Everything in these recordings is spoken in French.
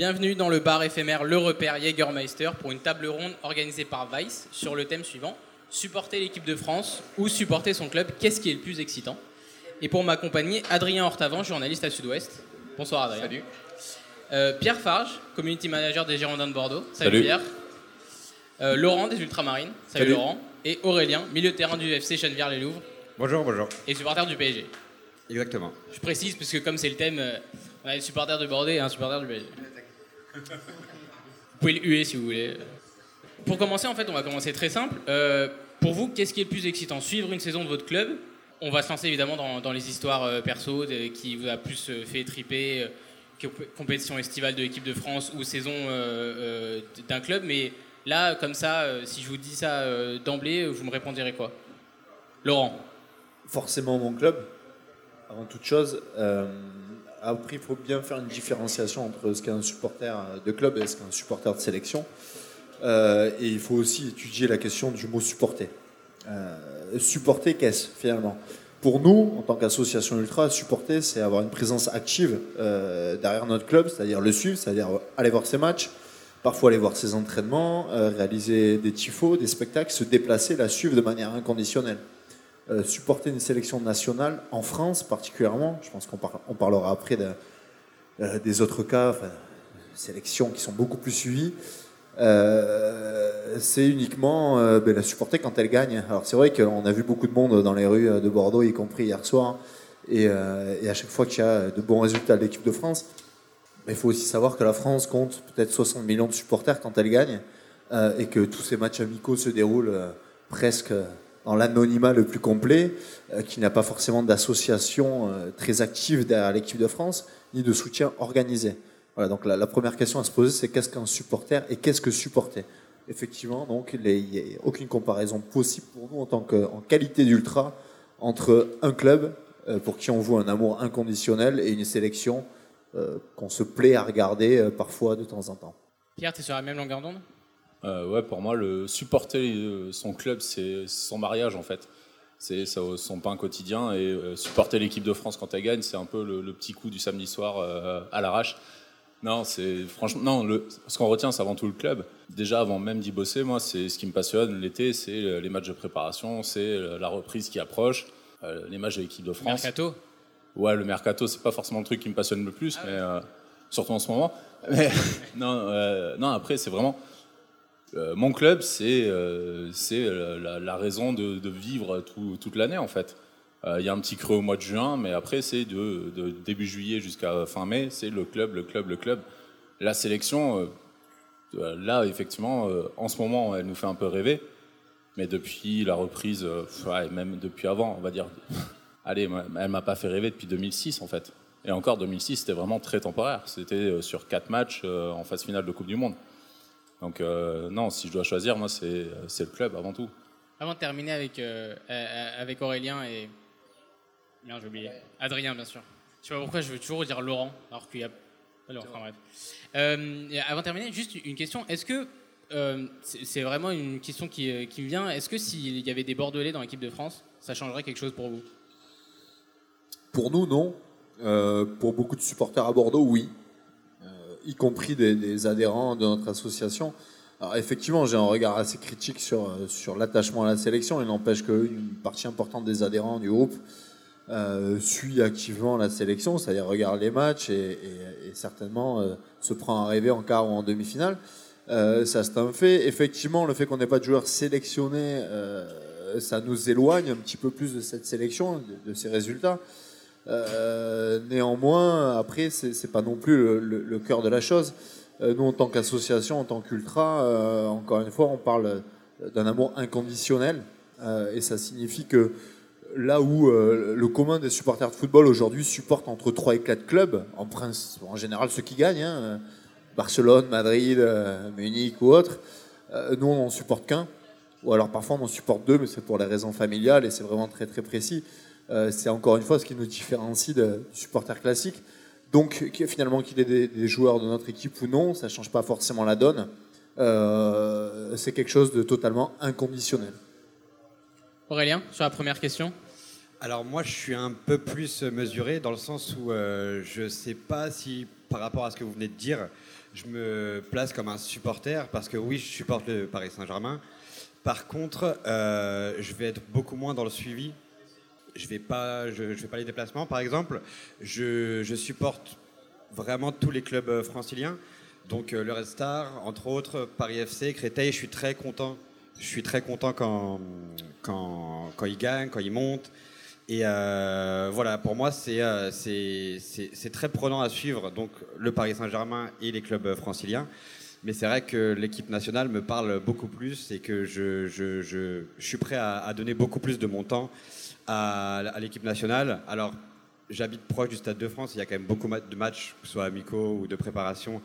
Bienvenue dans le bar éphémère Le Repère Jägermeister pour une table ronde organisée par Vice sur le thème suivant supporter l'équipe de France ou supporter son club, qu'est-ce qui est le plus excitant? Et pour m'accompagner, Adrien Hortavant, journaliste à Sud-Ouest. Bonsoir Adrien. Salut. Euh, Pierre Farge, community manager des Girondins de Bordeaux. Salut, Salut. Pierre. Euh, Laurent des Ultramarines. Salut, Salut. Laurent. Et Aurélien, milieu de terrain du FC Chenevière-les-Louvres Bonjour, bonjour. et supporter du PSG. Exactement. Je précise parce que comme c'est le thème, euh, on a des supporters de Bordeaux et un supporter du PSG. Vous pouvez le huer si vous voulez. Pour commencer, en fait, on va commencer très simple. Euh, pour vous, qu'est-ce qui est le plus excitant? Suivre une saison de votre club? On va se lancer évidemment dans, les histoires euh, perso qui vous a plus euh, fait triper, que- compétition estivale de l'équipe de France ou saison d'un club. Mais là, comme ça, si je vous dis ça d'emblée, vous me répondirez quoi? Laurent forcément mon club, avant toute chose. Euh, après, il faut bien faire une différenciation entre ce qu'est un supporter de club et ce qu'est un supporter de sélection. Euh, et il faut aussi étudier la question du mot supporter. Euh, supporter, qu'est-ce finalement? Pour nous, en tant qu'association ultra, supporter, c'est avoir une présence active euh, derrière notre club, c'est-à-dire le suivre, c'est-à-dire aller voir ses matchs, parfois aller voir ses entraînements, euh, réaliser des tifos, des spectacles, se déplacer, la suivre de manière inconditionnelle. Euh, supporter une sélection nationale en France particulièrement, je pense qu'on par- on parlera après euh, des autres cas, sélections qui sont beaucoup plus suivies, euh, c'est uniquement ben, la supporter quand elle gagne. Alors c'est vrai qu'on a vu beaucoup de monde dans les rues de Bordeaux, y compris hier soir, et, euh, et à chaque fois qu'il y a de bons résultats de l'équipe de France, mais il faut aussi savoir que la France compte peut-être 60 millions de supporters quand elle gagne, et que tous ces matchs amicaux se déroulent presque dans l'anonymat le plus complet, euh, qu'il n'y a pas forcément d'association euh, très active derrière l'équipe de France, ni de soutien organisé. Voilà, donc la, première question à se poser, c'est qu'est-ce qu'un supporter et qu'est-ce que supporter? Effectivement, donc il n'y a aucune comparaison possible pour nous en tant que en qualité d'ultra entre un club euh, pour qui on voit un amour inconditionnel et une sélection qu'on se plaît à regarder parfois de temps en temps. Pierre, tu es sur la même longueur d'onde? Ouais, pour moi, le supporter euh, son club, c'est son mariage en fait. C'est ça- son pain quotidien et euh, supporter l'équipe de France quand elle gagne, c'est un peu le, le petit coup du samedi soir euh, à l'arrache. Non, c'est franchement non. Le, ce qu'on retient, c'est avant tout le club. Déjà, avant même d'y bosser, moi, c'est ce qui me passionne l'été, c'est euh, les matchs de préparation, c'est euh, la reprise qui approche, euh, les matchs de l'équipe de France. Mercato Ouais, le mercato, c'est pas forcément le truc qui me passionne le plus, mais euh, surtout en ce moment. Mais, non, euh, non, après, c'est vraiment. Euh, mon club, c'est euh, euh, la, raison de, vivre tout- toute l'année, en fait. Il y a un petit creux au mois de juin, mais après, c'est de, début juillet jusqu'à fin mai, c'est le club, le club, le club. La sélection, là, effectivement, en ce moment, elle nous fait un peu rêver. Mais depuis la reprise, même depuis avant, on va dire. Allez, elle m'a pas fait rêver depuis 2006 en fait. Et encore 2006, c'était vraiment très temporaire. C'était sur quatre matchs en phase finale de Coupe du Monde. Donc euh, non, si je dois choisir, moi c'est euh, c'est le club avant tout. Avant de terminer avec, euh, avec Aurélien et. Bien, j'ai oublié. Adrien, bien sûr. Je sais pas pourquoi je veux toujours dire Laurent, alors qu'il y a. Alors, enfin, bref. Euh, avant de terminer, juste une question. Est-ce que. euh, c'est vraiment une question qui, qui me vient. Est-ce que s'il y avait des Bordelais dans l'équipe de France, ça changerait quelque chose pour vous? Pour nous, non. Euh, pour beaucoup de supporters à Bordeaux, oui. Y compris des, adhérents de notre association. Alors effectivement, j'ai un regard assez critique sur, euh, sur l'attachement à la sélection. Il n'empêche qu'une partie importante des adhérents du groupe euh, suit activement la sélection, c'est-à-dire regarde les matchs et, certainement euh, se prend à rêver en quart ou en demi-finale. Ça, c'est un fait. Effectivement, le fait qu'on n'ait pas de joueurs sélectionnés, ça nous éloigne un petit peu plus de cette sélection, de, de ces résultats. Euh, néanmoins, après, c'est pas non plus le, cœur de la chose. Euh, nous, en tant qu'association, en tant qu'ultra, euh, encore une fois, on parle d'un amour inconditionnel, et ça signifie que là où le commun des supporters de football aujourd'hui supporte entre 3 et 4 clubs, en, principe, en général ceux qui gagnent, hein, Barcelone, Madrid, Munich ou autre, nous on n'en supporte qu'un, ou alors parfois on en supporte deux, mais c'est pour des raisons familiales et c'est vraiment très très précis. Euh, c'est encore une fois ce qui nous différencie de- du supporter classique. Donc finalement qu'il ait des, des joueurs de notre équipe ou non, ça change pas forcément la donne. Euh, c'est quelque chose de totalement inconditionnel. Aurélien, sur la première question Alors moi, je suis un peu plus mesuré dans le sens où euh, je ne sais pas si par rapport à ce que vous venez de dire, je me place comme un supporter parce que oui, je supporte le Paris Saint-Germain. Par contre, euh, je vais être beaucoup moins dans le suivi. Je je vais pas les déplacements, par exemple. Je, supporte vraiment tous les clubs euh, franciliens. Donc euh, le Red Star, entre autres, Paris FC, Créteil. Je suis très content. Je suis très content quand ils gagnent, quand ils montent. Et euh, voilà, pour moi, c'est très prenant à suivre, donc le Paris Saint-Germain et les clubs franciliens. Mais c'est vrai que l'équipe nationale me parle beaucoup plus et que je, suis prêt à donner beaucoup plus de mon temps à, à l'équipe nationale. Alors, j'habite proche du Stade de France, il y a quand même beaucoup de matchs, que ce soit amicaux ou de préparation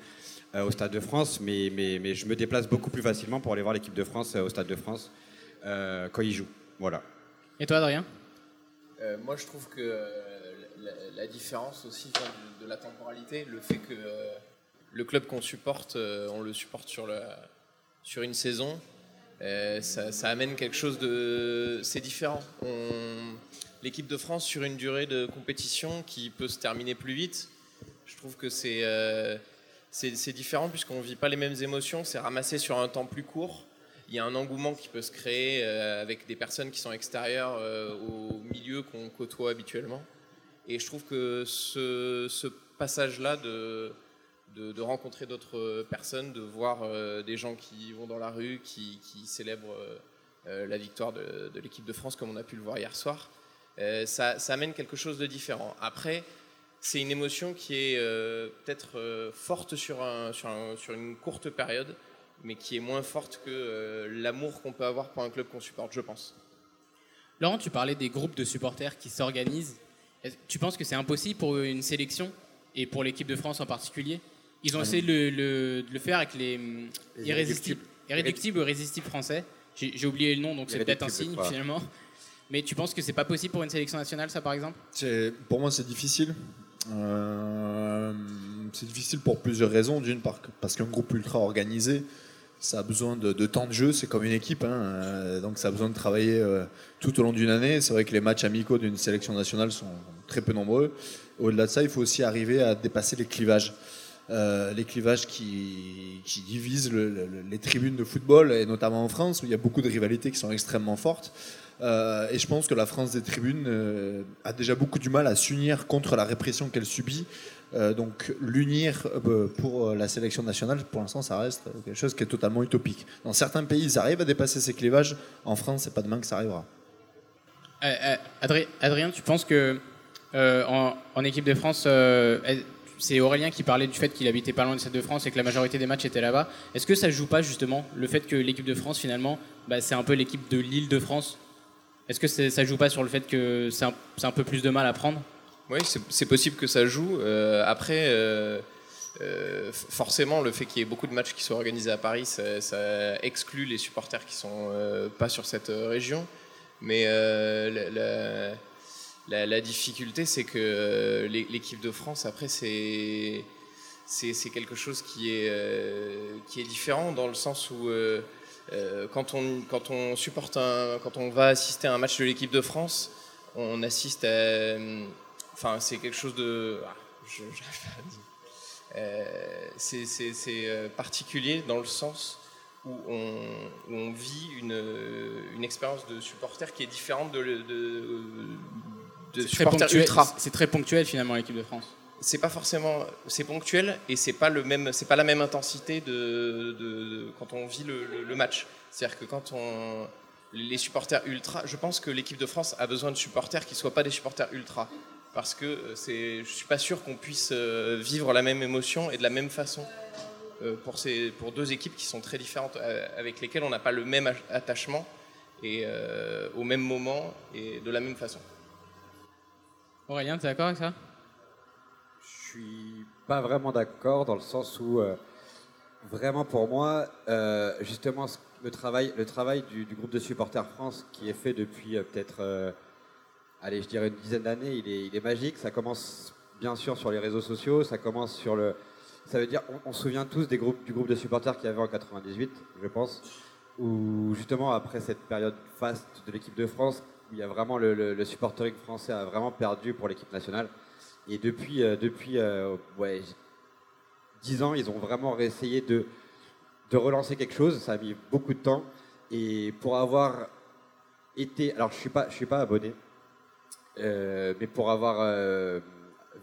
euh, au Stade de France, mais, mais, mais je me déplace beaucoup plus facilement pour aller voir l'équipe de France euh, au Stade de France euh, quand ils jouent. Voilà. Et toi, Adrien? Euh, moi, je trouve que la, la différence aussi vient de, de la temporalité, le fait que euh, le club qu'on supporte, euh, on le supporte sur, la, sur une saison, ça, ça amène quelque chose de... C'est différent. L'équipe de France, sur une durée de compétition qui peut se terminer plus vite, je trouve que c'est euh, c'est différent puisqu'on ne vit pas les mêmes émotions, c'est ramassé sur un temps plus court. Il y a un engouement qui peut se créer euh, avec des personnes qui sont extérieures euh, au milieu qu'on côtoie habituellement. Et je trouve que ce passage-là de, de, rencontrer d'autres personnes, de voir euh, des gens qui vont dans la rue, qui, célèbrent euh, euh, la victoire de, l'équipe de France comme on a pu le voir hier soir, euh, ça, amène quelque chose de différent. Après, c'est une émotion qui est euh, peut-être euh, forte sur, un, sur, un- sur une courte période, mais qui est moins forte que euh, l'amour qu'on peut avoir pour un club qu'on supporte, je pense. Laurent, tu parlais des groupes de supporters qui s'organisent. Tu penses que c'est impossible pour une sélection et pour l'équipe de France en particulier Ils ont essayé de le, le- de le faire avec les, hum, Les irrésistibles, irréductibles ou irrésistibles français. J'ai oublié le nom, donc c'est peut-être un signe finalement. Mais tu penses que c'est pas possible pour une sélection nationale, ça par exemple? Pour moi, c'est difficile. Euh, c'est difficile pour plusieurs raisons. D'une part, parce qu'un groupe ultra organisé, ça a besoin de, de temps de jeu. C'est comme une équipe, hein, euh, donc ça a besoin de travailler euh, tout au long d'une année. C'est vrai que les matchs amicaux d'une sélection nationale sont très peu nombreux. Au-delà de ça, il faut aussi arriver à dépasser les clivages. Euh, les clivages qui, divisent le- le- les tribunes de football, et notamment en France, où il y a beaucoup de rivalités qui sont extrêmement fortes. Euh, et je pense que la France des tribunes euh, a déjà beaucoup du mal à s'unir contre la répression qu'elle subit. Donc l'unir pour la sélection nationale, pour l'instant, ça reste quelque chose qui est totalement utopique. Dans certains pays, ils arrivent à dépasser ces clivages. En France, c'est pas demain que ça arrivera. Adri- Adrien, tu penses que en, équipe de France, c'est Aurélien qui parlait du fait qu'il habitait pas loin du Stade de France et que la majorité des matchs étaient là-bas. Est-ce que ça joue pas justement le fait que l'équipe de France finalement, bah, c'est un peu l'équipe de l'île de France? Est-ce que ça joue pas sur le fait que c'est un, peu plus de mal à prendre? Oui, c'est possible que ça joue. Euh, après, euh, euh, forcément, le fait qu'il y ait beaucoup de matchs qui soient organisés à Paris, ça, exclut les supporters qui sont pas sur cette région. Mais la- difficulté, c'est que euh, l'é- l'équipe de France, après, c'est c'est quelque chose qui est, euh, qui est différent dans le sens où euh, quand, on, quand on supporte un, quand on va assister à un match de l'équipe de France, on assiste à. Enfin, c'est quelque chose de. ah, je- j'arrive pas à dire. C'est particulier dans le sens où on, on vit une, une expérience de supporter qui est différente de, de C'est très ponctuel- ultra. C'est très ponctuel finalement l'équipe de France. c'est pas forcément c'est ponctuel et c'est pas le même c'est pas la même intensité de, quand on vit le, le- le match. C'est à dire que quand on les supporters ultra je pense que l'équipe de France a besoin de supporters qui soient pas des supporters ultra. Parce que euh, c'est je suis pas sûr qu'on puisse euh, vivre la même émotion et de la même façon euh, pour ces pour deux équipes qui sont très différentes avec lesquelles on n'a pas le même ach- attachement et euh, au même moment et de la même façon Aurélien, tu es d'accord avec ça? Je suis pas vraiment d'accord dans le sens où, euh, vraiment pour moi, euh, justement, le travail, le travail du, groupe de supporters France qui est fait depuis euh, peut-être, allez, je dirais une dizaine d'années, il est, il est magique. Ça commence bien sûr sur les réseaux sociaux, ça commence sur le. Ça veut dire, on, on se souvient tous des groupes, du groupe de supporters qu'il y avait en 98, je pense, où justement après cette période faste de l'équipe de France, où il y a vraiment le, supportering français a vraiment perdu pour l'équipe nationale. Et depuis, euh, depuis euh, ouais, 10 ans, ils ont vraiment essayé de, de relancer quelque chose. Ça a mis beaucoup de temps. Et pour avoir été. Alors, je ne suis, pas, je suis pas abonné, euh, mais pour avoir euh,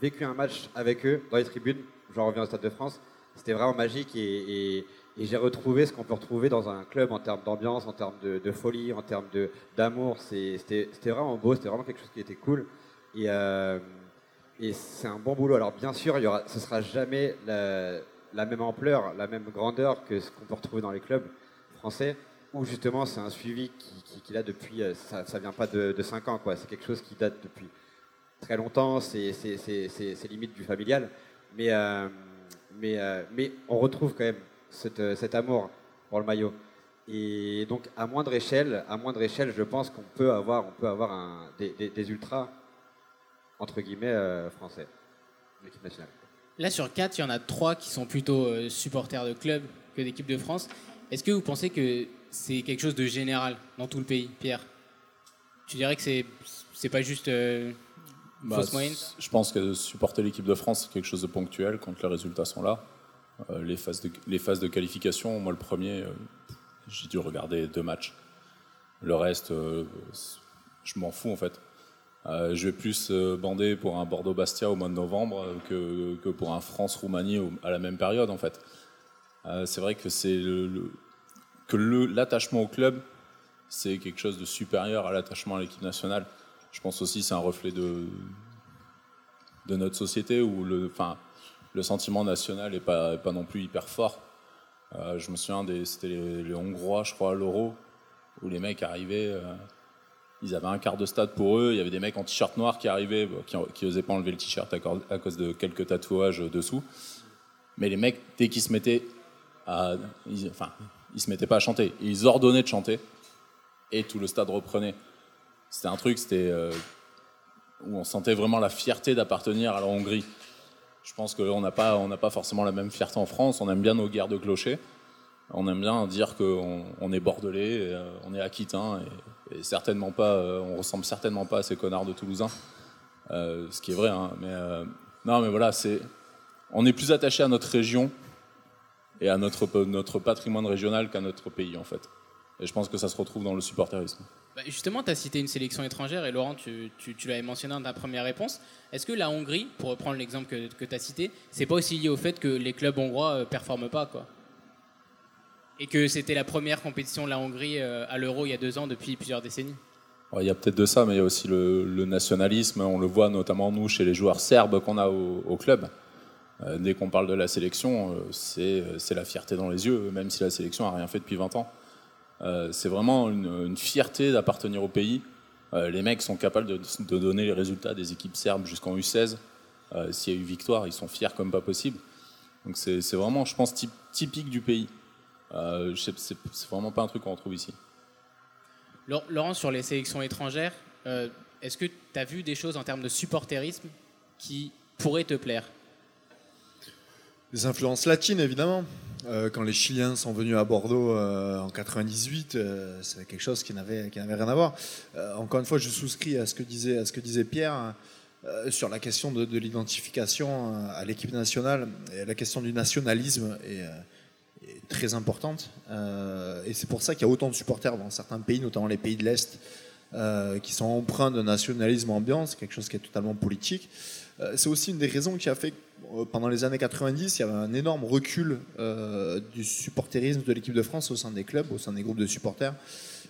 vécu un match avec eux dans les tribunes, j'en reviens au Stade de France, c'était vraiment magique et- et j'ai retrouvé ce qu'on peut retrouver dans un club en termes d'ambiance, en termes de, folie, en termes d'amour. C'était vraiment beau, c'était vraiment quelque chose qui était cool. Et, euh, c'est un bon boulot. Alors bien sûr, ce sera jamais la, même ampleur, la même grandeur que ce qu'on peut retrouver dans les clubs français, où justement c'est un suivi qui, qui, depuis, euh, ça, ça vient pas de, de 5 ans. C'est quelque chose qui date depuis très longtemps, c'est limite du familial, mais, euh, mais on retrouve quand même cette, euh, cet amour pour le maillot. Et donc à moindre échelle, à moindre échelle, je pense qu'on peut avoir, on peut avoir un, des, des- des ultras entre guillemets euh, français, l'équipe nationale. Là, sur 4, il y en a 3 qui sont plutôt euh, supporters de club que d'équipe de France. Est-ce que vous pensez que c'est quelque chose de général dans tout le pays, Pierre? Tu dirais que c'est c'est pas juste euh, Bah, fausse moyenne? c- Je pense que supporter l'équipe de France, c'est quelque chose de ponctuel quand les résultats sont là. Euh, les, phases de, les phases de qualification, moi le premier, euh, j'ai dû regarder deux matchs. Le reste, euh, je m'en fous en fait. Je vais plus bander pour un Bordeaux-Bastia au mois de novembre que, que pour un France-Roumanie à la même période en fait. C'est vrai que c'est que l'attachement au club, c'est quelque chose de supérieur à l'attachement à l'équipe nationale. Je pense aussi que c'est un reflet de, de notre société où le, enfin, le sentiment national n'est pas, non plus hyper fort. Euh, je me souviens, c'était les, Hongrois, je crois, à l'Euro, où les mecs arrivaient, euh, ils avaient un quart de stade pour eux, il y avait des mecs en t-shirt noir qui arrivaient, bon, qui, qui pas enlever le t-shirt à, cause de quelques tatouages dessous. Mais les mecs, dès qu'ils se mettaient à, enfin, ils se mettaient pas à chanter, ils ordonnaient de chanter, et tout le stade reprenait. C'était un truc, c'était euh, où on sentait vraiment la fierté d'appartenir à la Hongrie. Je pense qu'on n'a pas, pas forcément la même fierté en France. On aime bien nos guerres de clochers. On aime bien dire qu'on on est bordelais, euh, on est aquitain, et, et certainement pas, euh, on ressemble certainement pas à ces connards de Toulousains. Euh, ce qui est vrai, hein, mais non, mais voilà, c'est, on est plus attaché à notre région et à notre, notre patrimoine régional qu'à notre pays en fait. Et je pense que ça se retrouve dans le supporterisme. Bah, Justement, tu as cité une sélection étrangère et Laurent, tu, l'avais mentionné dans ta première réponse. Est-ce que la Hongrie, pour reprendre l'exemple que, tu as cité, c'est pas aussi lié au fait que les clubs hongrois ne performent pas quoi? Et que c'était la première compétition de la Hongrie euh, à l'Euro il y a deux ans depuis plusieurs décennies? Il y a peut-être de ça, mais il y a aussi le, nationalisme. On le voit notamment nous chez les joueurs serbes qu'on a au, club. Euh, dès qu'on parle de la sélection, euh, c'est la fierté dans les yeux, même si la sélection a rien fait depuis 20 ans. Euh, c'est vraiment une, une fierté d'appartenir au pays. Euh, les mecs sont capables de, de donner les résultats des équipes serbes jusqu'en U16. Euh, S'il y a eu victoire, ils sont fiers comme pas possible. Donc c'est vraiment, je pense, typ- typique du pays. Euh, c'est vraiment pas un truc qu'on retrouve ici. Laur- Laurent, sur les sélections étrangères, euh, est-ce que tu as vu des choses en termes de supporterisme qui pourraient te plaire? Les influences latines, évidemment. Euh, quand les Chiliens sont venus à Bordeaux euh, en 98, euh, c'est quelque chose qui n'avait rien à voir. Euh, encore une fois, je souscris à ce que disait, Pierre euh, sur la question de, de l'identification à l'équipe nationale. La question du nationalisme est, est très importante. Et c'est pour ça qu'il y a autant de supporters dans certains pays, notamment les pays de l'Est, qui sont empreints de nationalisme ambiant. C'est quelque chose qui est totalement politique. Euh, c'est aussi une des raisons qui a fait euh, pendant les années 90, il y avait un énorme recul euh, du supporterisme de l'équipe de France au sein des clubs, au sein des groupes de supporters,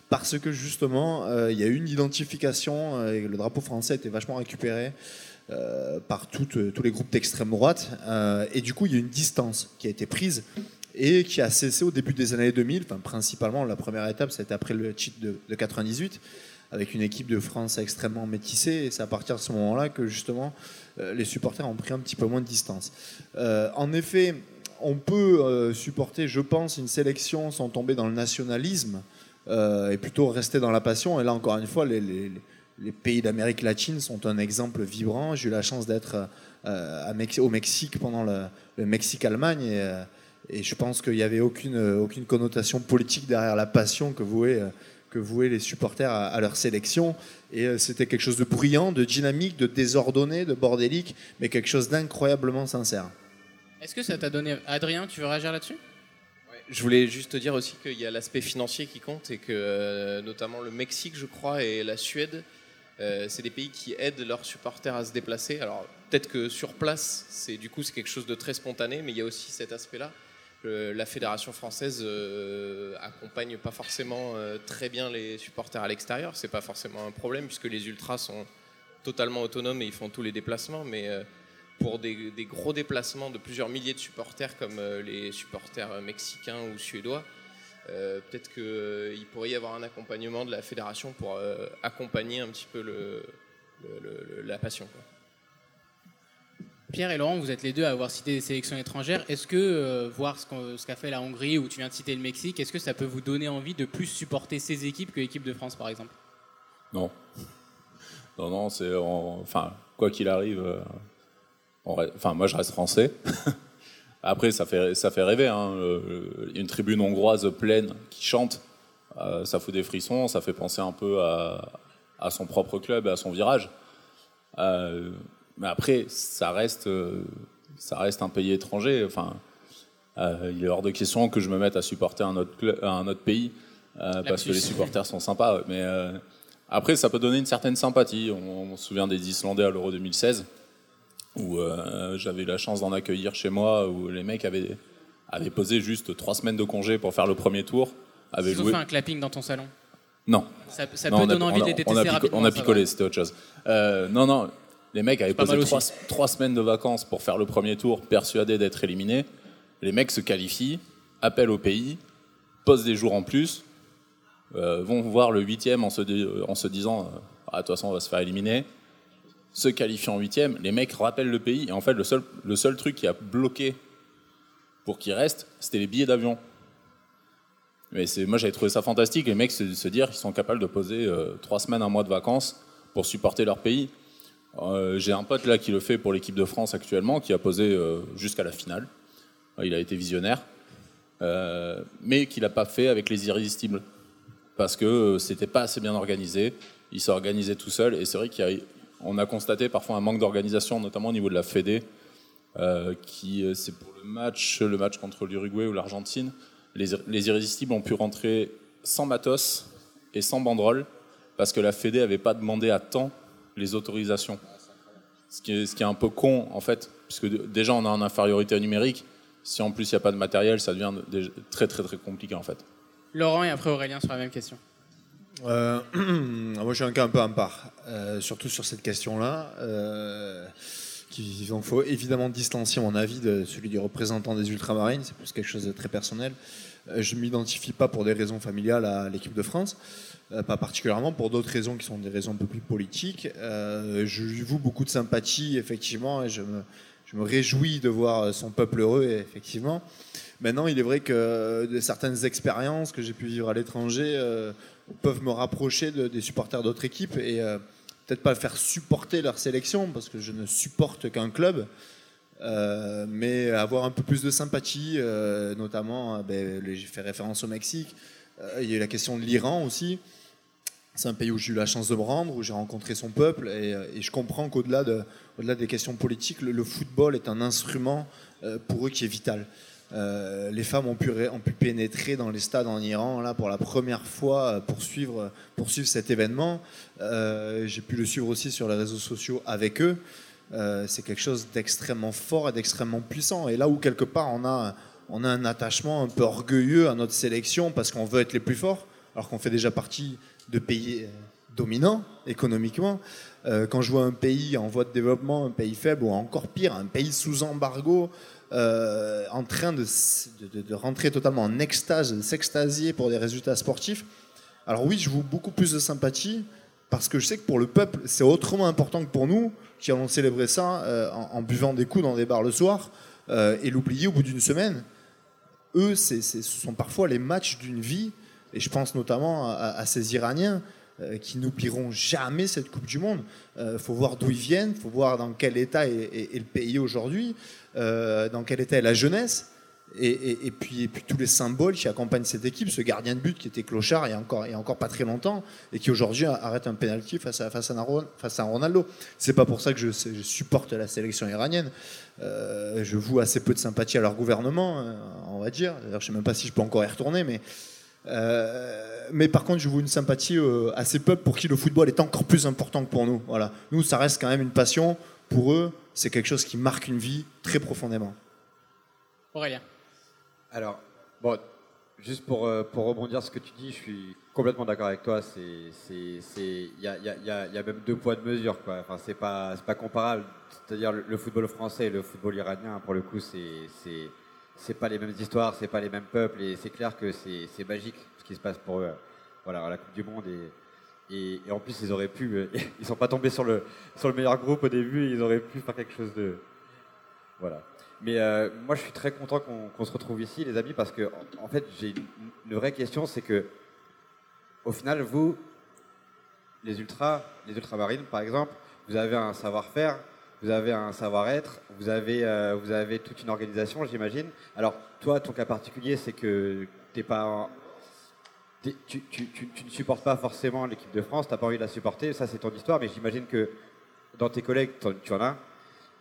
parce que justement, il y a eu une identification et le drapeau français était vachement récupéré par tous les groupes d'extrême droite, et du coup, il y a une distance qui a été prise et qui a cessé au début des années 2000, enfin, principalement la première étape, c'était après le titre de, de 98 avec une équipe de France extrêmement métissée. Et c'est à partir de ce moment-là que justement les supporters ont pris un petit peu moins de distance. Euh, en effet, on peut euh, supporter, je pense, une sélection sans tomber dans le nationalisme euh, et plutôt rester dans la passion. Et là, encore une fois, les, pays d'Amérique latine sont un exemple vibrant. J'ai eu la chance d'être euh, au Mexique pendant le, le Mexique-Allemagne et, euh, je pense qu'il n'y avait aucune, connotation politique derrière la passion que vouaient, euh, que vouaient les supporters à, à leur sélection. Et euh, c'était quelque chose de bruyant, de dynamique, de désordonné, de bordélique, mais quelque chose d'incroyablement sincère. Est-ce que ça t'a donné. Adrien, tu veux réagir là-dessus? Je voulais juste te dire aussi qu'il y a l'aspect financier qui compte et que euh, notamment le Mexique, je crois, et la Suède, euh, c'est des pays qui aident leurs supporters à se déplacer. Alors peut-être que sur place, c'est du coup c'est quelque chose de très spontané, mais il y a aussi cet aspect-là. La fédération française euh, accompagne pas forcément euh, très bien les supporters à l'extérieur. C'est pas forcément un problème puisque les ultras sont totalement autonomes et ils font tous les déplacements. Mais euh, pour des, gros déplacements de plusieurs milliers de supporters comme les supporters mexicains ou suédois, peut-être qu'il pourrait y avoir un accompagnement de la fédération pour accompagner un petit peu la passion. Pierre et Laurent, vous êtes les deux à avoir cité des sélections étrangères. Est-ce que euh, voir ce qu'a fait la Hongrie ou tu viens de citer le Mexique, est-ce que ça peut vous donner envie de plus supporter ces équipes que l'équipe de France par exemple? Non. Non, non, c'est. en- Enfin, quoi qu'il arrive, euh, enfin, moi je reste français. Après, ça fait, ça fait rêver. Hein. Une tribune hongroise pleine qui chante, euh, ça fout des frissons, ça fait penser un peu à, son propre club et à son virage. Mais après, ça reste, euh, ça reste un pays étranger. Enfin, euh, il est hors de question que je me mette à supporter un autre, un autre pays euh, parce que les supporters sont sympas. Mais euh, après, ça peut donner une certaine sympathie. On, on se souvient des Islandais à l'Euro 2016 où j'avais eu la chance d'en accueillir chez moi, où les mecs avaient, avaient posé juste trois semaines de congé pour faire le premier tour. Avaient Ils ont joué... fait un clapping dans ton salon? Non, Ça, ça non, peut a- donner envie on a- de les on on a picolé, c'était autre chose. Non, non, les mecs avaient posé trois, semaines de vacances pour faire le premier tour, persuadés d'être éliminés. Les mecs se qualifient, appellent au pays, posent des jours en plus, euh, vont voir le huitième en se, di- en se disant euh, ah, de toute façon, on va se faire éliminer. Se qualifient en huitième, les mecs rappellent le pays. Et en fait, le seul, le seul truc qui a bloqué pour qu'ils restent, c'était les billets d'avion. Mais moi, j'avais trouvé ça fantastique. Les mecs se, se dire qu'ils sont capables de poser euh, trois semaines, un mois de vacances pour supporter leur pays. Euh, j'ai un pote là qui le fait pour l'équipe de France actuellement, qui a posé euh, jusqu'à la finale. Il a été visionnaire, Euh, mais qui l'a pas fait avec les irrésistibles parce que c'était pas assez bien organisé. Il s'est organisé tout seul et c'est vrai qu'on a, constaté parfois un manque d'organisation, notamment au niveau de la Fédé, qui c'est pour le match, le match contre l'Uruguay ou l'Argentine. Les, les irrésistibles ont pu rentrer sans matos et sans banderole parce que la Fédé avait pas demandé à temps les autorisations. Ce qui, est, ce qui est un peu con en fait, puisque déjà on a une infériorité numérique. Si en plus il n'y a pas de matériel, ça devient déjà très très très compliqué en fait. Laurent et après Aurélien sur la même question. Euh, moi, je suis un cas un peu en part, euh, surtout sur cette question-là. Euh, donc, faut évidemment distancier mon avis de celui du représentant des ultramarines. C'est plus quelque chose de très personnel. Euh, je m'identifie pas pour des raisons familiales à l'équipe de France, euh, pas particulièrement pour d'autres raisons qui sont des raisons un peu plus politiques. Euh, je lui voue beaucoup de sympathie, effectivement, et je me, réjouis de voir son peuple heureux, effectivement. Maintenant, il est vrai que certaines expériences que j'ai pu vivre à l'étranger peuvent me rapprocher de- des supporters d'autres équipes et peut-être pas faire supporter leur sélection parce que je ne supporte qu'un club, euh, mais avoir un peu plus de sympathie, euh, notamment, euh, ben, j'ai fait référence au Mexique. Il y a eu la question de l'Iran aussi. C'est un pays où j'ai eu la chance de me rendre, où j'ai rencontré son peuple, et, je comprends qu'au-delà de, au-delà des questions politiques, le, football est un instrument pour eux qui est vital. Les femmes ont pu, pénétrer dans les stades en Iran là pour la première fois pour suivre, cet événement. J'ai pu le suivre aussi sur les réseaux sociaux avec eux. Euh, c'est quelque chose d'extrêmement fort et d'extrêmement puissant. Et là où quelque part on a, on a un attachement un peu orgueilleux à notre sélection parce qu'on veut être les plus forts, alors qu'on fait déjà partie de pays euh, dominants économiquement. Euh, quand je vois un pays en voie de développement, un pays faible, ou encore pire, un pays sous embargo, en train de rentrer totalement en extase, de s'extasier pour des résultats sportifs, alors oui, je vous beaucoup plus de sympathie parce que je sais que pour le peuple, c'est autrement important que pour nous qui allons célébrer ça euh, en, buvant des coups dans des bars le soir euh, et l'oublier au bout d'une semaine. Eux, ce sont parfois les matchs d'une vie et je pense notamment à, ces Iraniens euh, qui n'oublieront jamais cette Coupe du Monde. Il faut voir d'où ils viennent, il faut voir dans quel état est, est- le pays aujourd'hui, dans quel état est la jeunesse. Et, puis, tous les symboles qui accompagnent cette équipe, ce gardien de but qui était clochard il y a encore, pas très longtemps et qui aujourd'hui arrête un penalty face à, face à, face à Ronaldo. C'est pas pour ça que je, supporte la sélection iranienne. Euh, je voue assez peu de sympathie à leur gouvernement, hein, on va dire. D'ailleurs, je sais même pas si je peux encore y retourner, mais euh, par contre, je vous une sympathie euh, à ces peuples pour qui le football est encore plus important que pour nous. Voilà. Nous, ça reste quand même une passion. Pour eux, c'est quelque chose qui marque une vie très profondément. Aurélien. Alors, bon, juste pour, euh, pour rebondir sur ce que tu dis, je suis complètement d'accord avec toi. Il y a, y, a, y a, même deux poids de mesure. Quoi. Enfin, c'est pas, pas comparable. C'est-à-dire le, football français et le football iranien, pour le coup, c'est c'est pas les mêmes histoires, c'est pas les mêmes peuples, et c'est clair que c'est magique ce qui se passe pour eux. Voilà, à la Coupe du Monde et, et, en plus ils auraient pu, euh, ils sont pas tombés sur le sur le meilleur groupe au début, ils auraient pu faire quelque chose de, voilà. Mais euh, moi je suis très content qu'on se retrouve ici, les amis, parce que en, fait j'ai une, vraie question, c'est que au final vous, les ultras, les ultramarines par exemple, vous avez un savoir-faire vous avez un savoir-être, vous, avez, euh, vous avez toute une organisation, j'imagine. Alors, toi, ton cas particulier, c'est que tu, ne supportes pas forcément l'équipe de France, tu n'as pas envie de la supporter, ça c'est ton histoire, mais j'imagine que dans tes collègues, tu en as.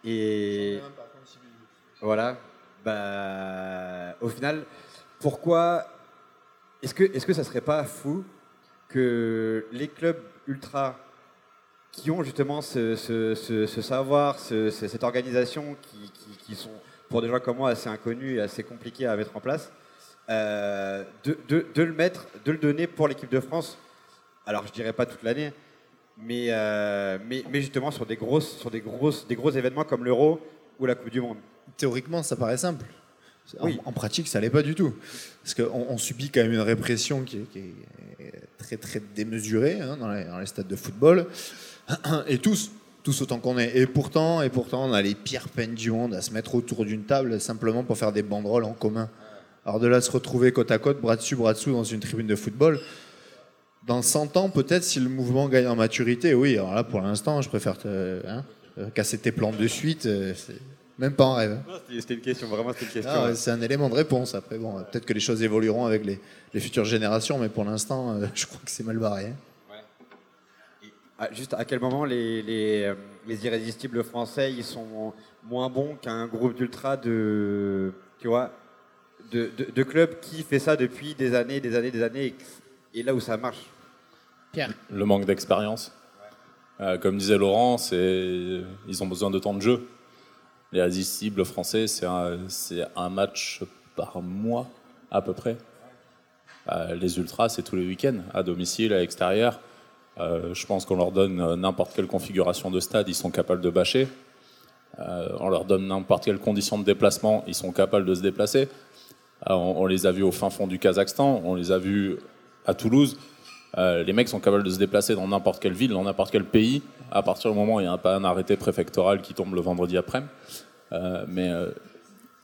Et voilà, bah, au final, pourquoi est-ce que, est-ce que ça serait pas fou que les clubs ultra qui ont justement ce, savoir, cette organisation qui, sont pour des gens comme moi assez inconnus et assez compliqués à mettre en place, euh, de, le mettre, de le donner pour l'équipe de France. Alors je dirais pas toute l'année, mais, euh, mais, mais, justement sur des, grosses, sur des, grosses, des gros événements comme l'Euro ou la Coupe du Monde. Théoriquement, ça paraît simple. En, pratique, ça l'est pas du tout. Parce qu'on on subit quand même une répression qui est, très très démesurée hein, dans, les, dans, les, stades de football. Et tous, tous autant qu'on est. Et pourtant, et pourtant, on a les pires peines du monde à se mettre autour d'une table simplement pour faire des banderoles en commun. Alors de là, se retrouver côte à côte, bras dessus, bras dessous, dans une tribune de football. Dans 100 ans, peut-être, si le mouvement gagne en maturité, oui. Alors là, pour l'instant, je préfère te, hein, casser tes plans de suite. Euh, même pas en rêve. C'était une question, vraiment, c'était une question. Ah c'est un élément de réponse. Après, bon, peut-être que les choses évolueront avec les, futures générations, mais pour l'instant, euh, je crois que c'est mal barré. Hein. Ah, juste à quel moment les, euh, les, irrésistibles français ils sont moins bons qu'un groupe d'ultra de tu vois de, de, clubs qui fait ça depuis des années, des années, des années et, là où ça marche? Pierre. Le manque d'expérience. Euh, comme disait Laurent, c'est ils ont besoin de temps de jeu. Les irrésistibles français, c'est un, match par mois à peu près. Euh, les ultras, c'est tous les week-ends, à domicile, à l'extérieur. Euh, je pense qu'on leur donne euh, n'importe quelle configuration de stade, ils sont capables de bâcher. On leur donne n'importe quelle condition de déplacement, ils sont capables de se déplacer. On, les a vus au fin fond du Kazakhstan, on les a vus à Toulouse. Les mecs sont capables de se déplacer dans n'importe quelle ville, dans n'importe quel pays, à partir du moment où il n'y a pas un arrêté préfectoral qui tombe le vendredi après. mais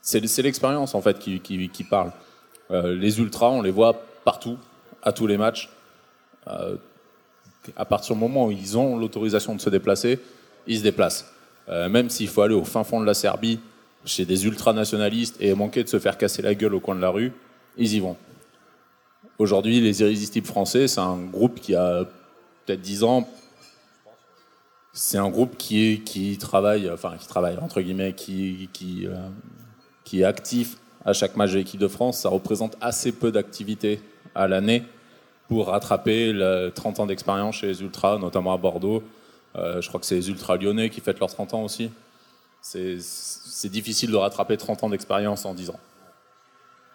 c'est l'expérience en fait qui, qui parle. les ultras, on les voit partout, à tous les matchs à partir du moment où ils ont l'autorisation de se déplacer, ils se déplacent. Euh, même s'il faut aller au fin fond de la Serbie, chez des ultranationalistes, et manquer de se faire casser la gueule au coin de la rue, ils y vont. Aujourd'hui, les Irrésistibles français, c'est un groupe qui a peut-être 10 ans. C'est un groupe qui, travaille, enfin qui travaille, entre guillemets, euh, qui est actif à chaque match de l'équipe de France. Ça représente assez peu d'activité à l'année pour rattraper le 30 ans d'expérience chez les Ultras, notamment à Bordeaux. Euh, je crois que c'est les Ultras lyonnais qui fêtent leurs 30 ans aussi. C'est difficile de rattraper 30 ans d'expérience en 10 ans.